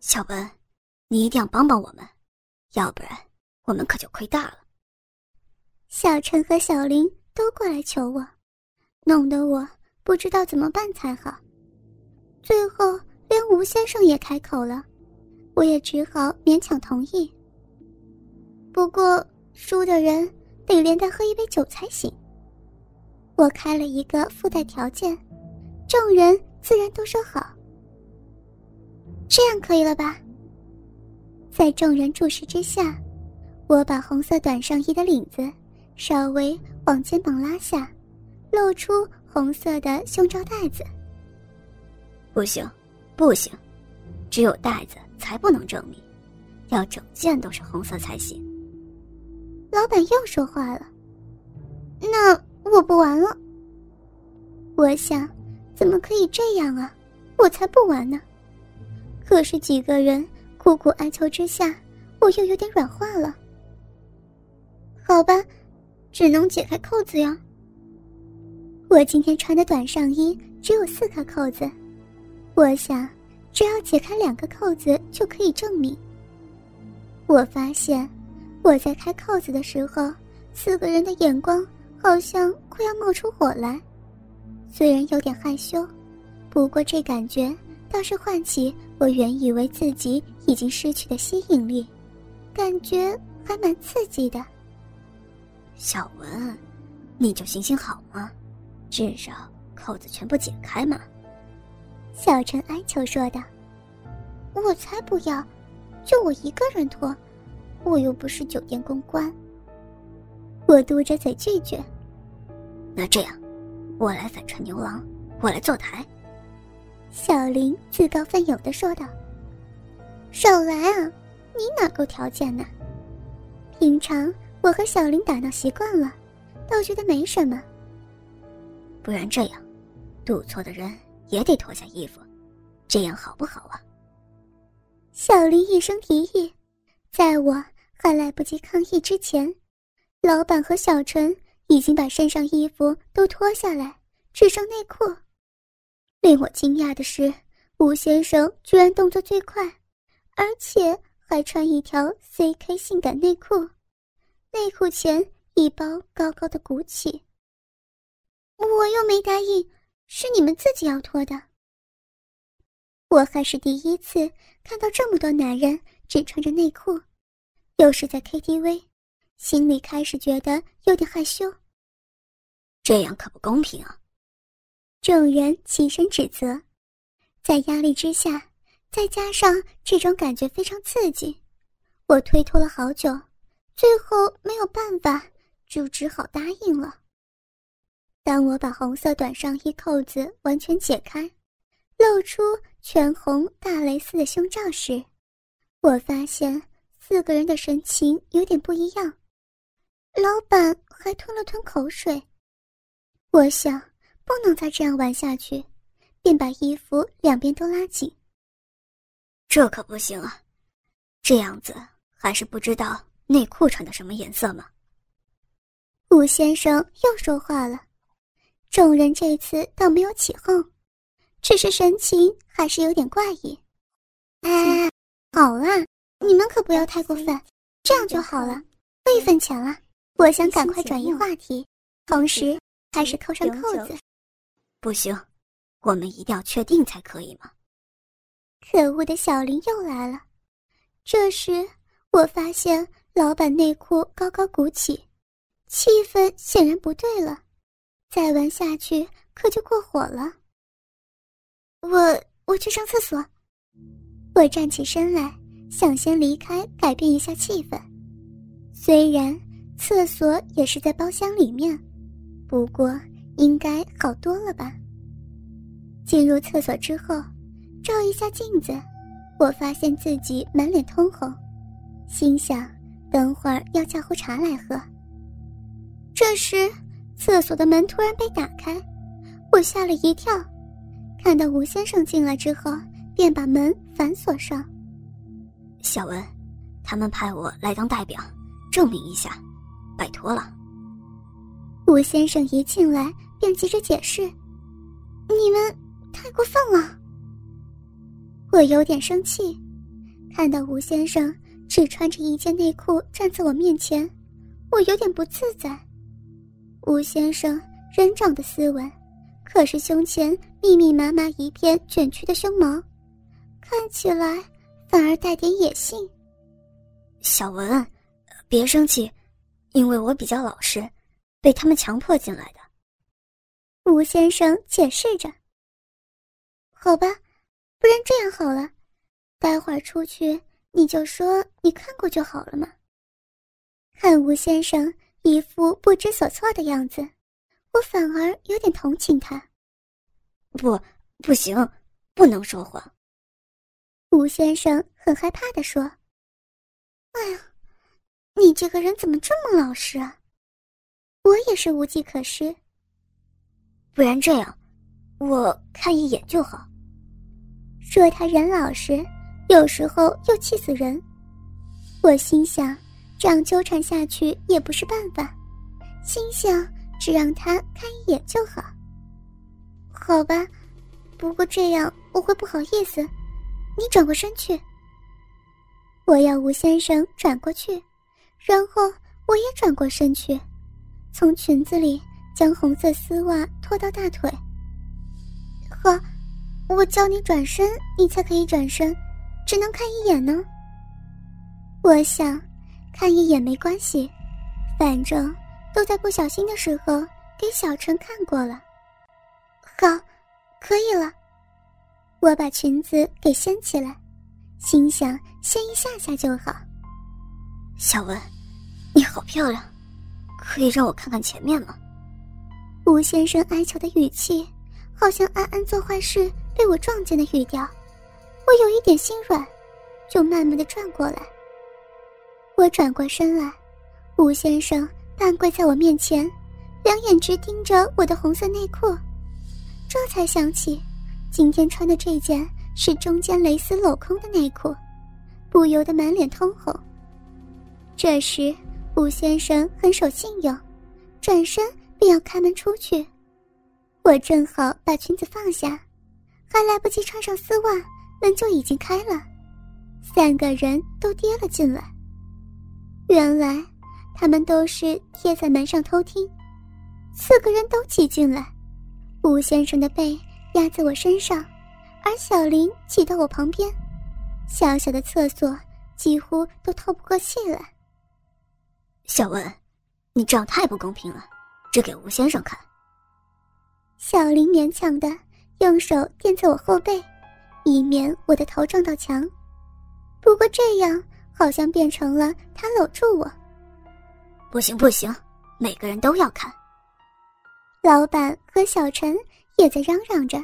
小文，你一定要帮帮我们，要不然我们可就亏大了。小陈和小林都过来求我，弄得我不知道怎么办才好。最后连吴先生也开口了，我也只好勉强同意。不过输的人得连带喝一杯酒才行。我开了一个附带条件，众人自然都说好。这样可以了吧？在众人注视之下，我把红色短上衣的领子稍微往肩膀拉下，露出红色的胸罩带子。不行，不行，只有带子才不能证明，要整件都是红色才行。老板又说话了，那我不玩了。我想，怎么可以这样啊？我才不玩呢。可是几个人苦苦哀求之下，我又有点软化了。好吧，只能解开扣子呀。我今天穿的短上衣只有四颗扣子，我想，只要解开两个扣子就可以证明。我发现，我在开扣子的时候，四个人的眼光好像快要冒出火来。虽然有点害羞，不过这感觉。倒是唤起我原以为自己已经失去的吸引力，感觉还蛮刺激的。小文，你就行行好吗？至少扣子全部解开嘛。小陈哀求说道：“我才不要，就我一个人脱，我又不是酒店公关。”我嘟着嘴拒绝。那这样，我来反串牛郎，我来坐台。小林自告奋勇的说道：“少来啊，你哪够条件呢？平常我和小林打闹习惯了，倒觉得没什么。不然这样，赌错的人也得脱下衣服，这样好不好啊？”小林一声提议，在我还来不及抗议之前，老板和小陈已经把身上衣服都脱下来，只剩内裤。令我惊讶的是，吴先生居然动作最快，而且还穿一条 CK 性感内裤，内裤前一包高高的鼓起。我又没答应，是你们自己要脱的。我还是第一次看到这么多男人只穿着内裤，又是在 KTV，心里开始觉得有点害羞。这样可不公平啊！众人齐声指责，在压力之下，再加上这种感觉非常刺激，我推脱了好久，最后没有办法，就只好答应了。当我把红色短上衣扣子完全解开，露出全红大蕾丝的胸罩时，我发现四个人的神情有点不一样。老板还吞了吞口水，我想。不能再这样玩下去，便把衣服两边都拉紧。这可不行啊！这样子还是不知道内裤穿的什么颜色吗？吴先生又说话了，众人这次倒没有起哄，只是神情还是有点怪异。哎，好啦，你们可不要太过分，这样就好了，费一分钱了。我想赶快转移话题，同时开始扣上扣子。不行，我们一定要确定才可以嘛。可恶的小林又来了。这时我发现老板内裤高高鼓起，气氛显然不对了。再玩下去可就过火了。我我去上厕所。我站起身来，想先离开，改变一下气氛。虽然厕所也是在包厢里面，不过。应该好多了吧。进入厕所之后，照一下镜子，我发现自己满脸通红，心想等会儿要叫壶茶来喝。这时，厕所的门突然被打开，我吓了一跳，看到吴先生进来之后，便把门反锁上。小文，他们派我来当代表，证明一下，拜托了。吴先生一进来。便急着解释：“你们太过分了。”我有点生气，看到吴先生只穿着一件内裤站在我面前，我有点不自在。吴先生人长得斯文，可是胸前密密麻麻一片卷曲的胸毛，看起来反而带点野性。小文，别生气，因为我比较老实，被他们强迫进来的。吴先生解释着。好吧，不然这样好了，待会儿出去你就说你看过就好了嘛。看吴先生一副不知所措的样子，我反而有点同情他。不，不行，不能说谎。吴先生很害怕的说：“哎呀，你这个人怎么这么老实啊？我也是无计可施。不然这样，我看一眼就好。”说他人老实，有时候又气死人。我心想，这样纠缠下去也不是办法。心想，只让他看一眼就好。好吧，不过这样我会不好意思。你转过身去。我要吴先生转过去，然后我也转过身去，从裙子里将红色丝袜拖到大腿。好。我叫你转身，你才可以转身，只能看一眼呢。我想，看一眼没关系，反正都在不小心的时候给小陈看过了。好，可以了。我把裙子给掀起来，心想掀一下下就好。小文，你好漂亮，可以让我看看前面吗？吴先生哀求的语气，好像安安做坏事。被我撞见的语调，我有一点心软，就慢慢的转过来。我转过身来，吴先生半跪在我面前，两眼直盯着我的红色内裤，这才想起，今天穿的这件是中间蕾丝镂空的内裤，不由得满脸通红。这时，吴先生很守信用，转身便要开门出去，我正好把裙子放下。还来不及穿上丝袜，门就已经开了，三个人都跌了进来。原来他们都是贴在门上偷听，四个人都挤进来，吴先生的背压在我身上，而小林挤到我旁边，小小的厕所几乎都透不过气来。小文，你这样太不公平了，只给吴先生看。小林勉强的。用手垫在我后背，以免我的头撞到墙。不过这样好像变成了他搂住我。不行不行，每个人都要看。老板和小陈也在嚷嚷着。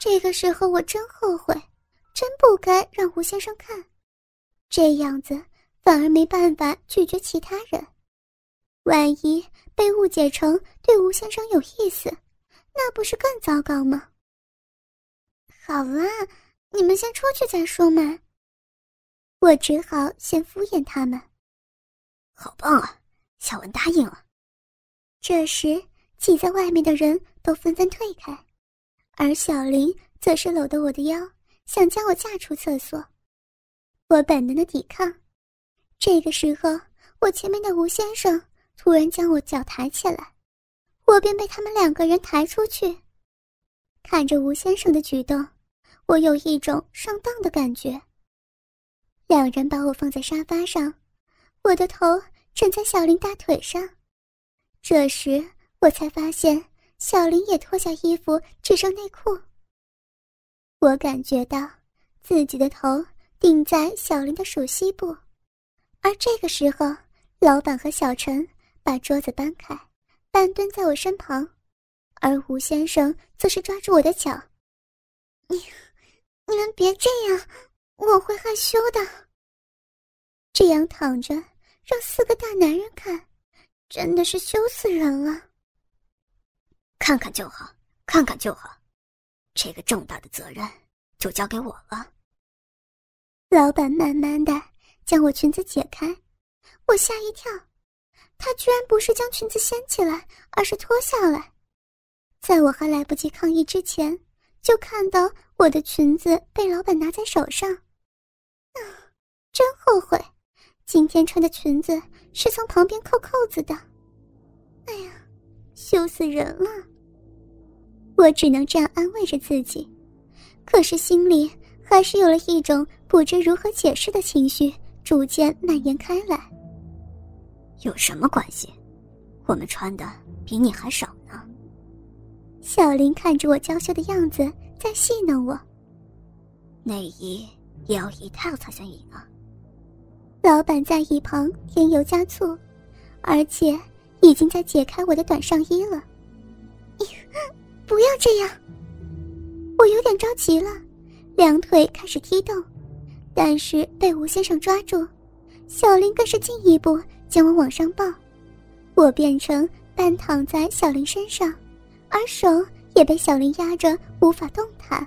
这个时候我真后悔，真不该让吴先生看，这样子反而没办法拒绝其他人。万一被误解成对吴先生有意思。那不是更糟糕吗？好啦，你们先出去再说嘛。我只好先敷衍他们。好棒啊，小文答应了。这时，挤在外面的人都纷纷退开，而小林则是搂着我的腰，想将我架出厕所。我本能的抵抗。这个时候，我前面的吴先生突然将我脚抬起来。我便被他们两个人抬出去。看着吴先生的举动，我有一种上当的感觉。两人把我放在沙发上，我的头枕在小林大腿上。这时我才发现，小林也脱下衣服，只剩内裤。我感觉到自己的头顶在小林的属膝部，而这个时候，老板和小陈把桌子搬开。半蹲在我身旁，而吴先生则是抓住我的脚。你，你们别这样，我会害羞的。这样躺着让四个大男人看，真的是羞死人了。看看就好，看看就好，这个重大的责任就交给我了。老板慢慢的将我裙子解开，我吓一跳。他居然不是将裙子掀起来，而是脱下来。在我还来不及抗议之前，就看到我的裙子被老板拿在手上。啊真后悔，今天穿的裙子是从旁边扣扣子的。哎呀，羞死人了！我只能这样安慰着自己，可是心里还是有了一种不知如何解释的情绪，逐渐蔓延开来。有什么关系？我们穿的比你还少呢。小林看着我娇羞的样子，在戏弄我。内衣也要一套才算赢啊！老板在一旁添油加醋，而且已经在解开我的短上衣了。不要这样！我有点着急了，两腿开始踢动，但是被吴先生抓住，小林更是进一步将我往上抱，我变成半躺在小林身上。而手也被小林压着，无法动弹。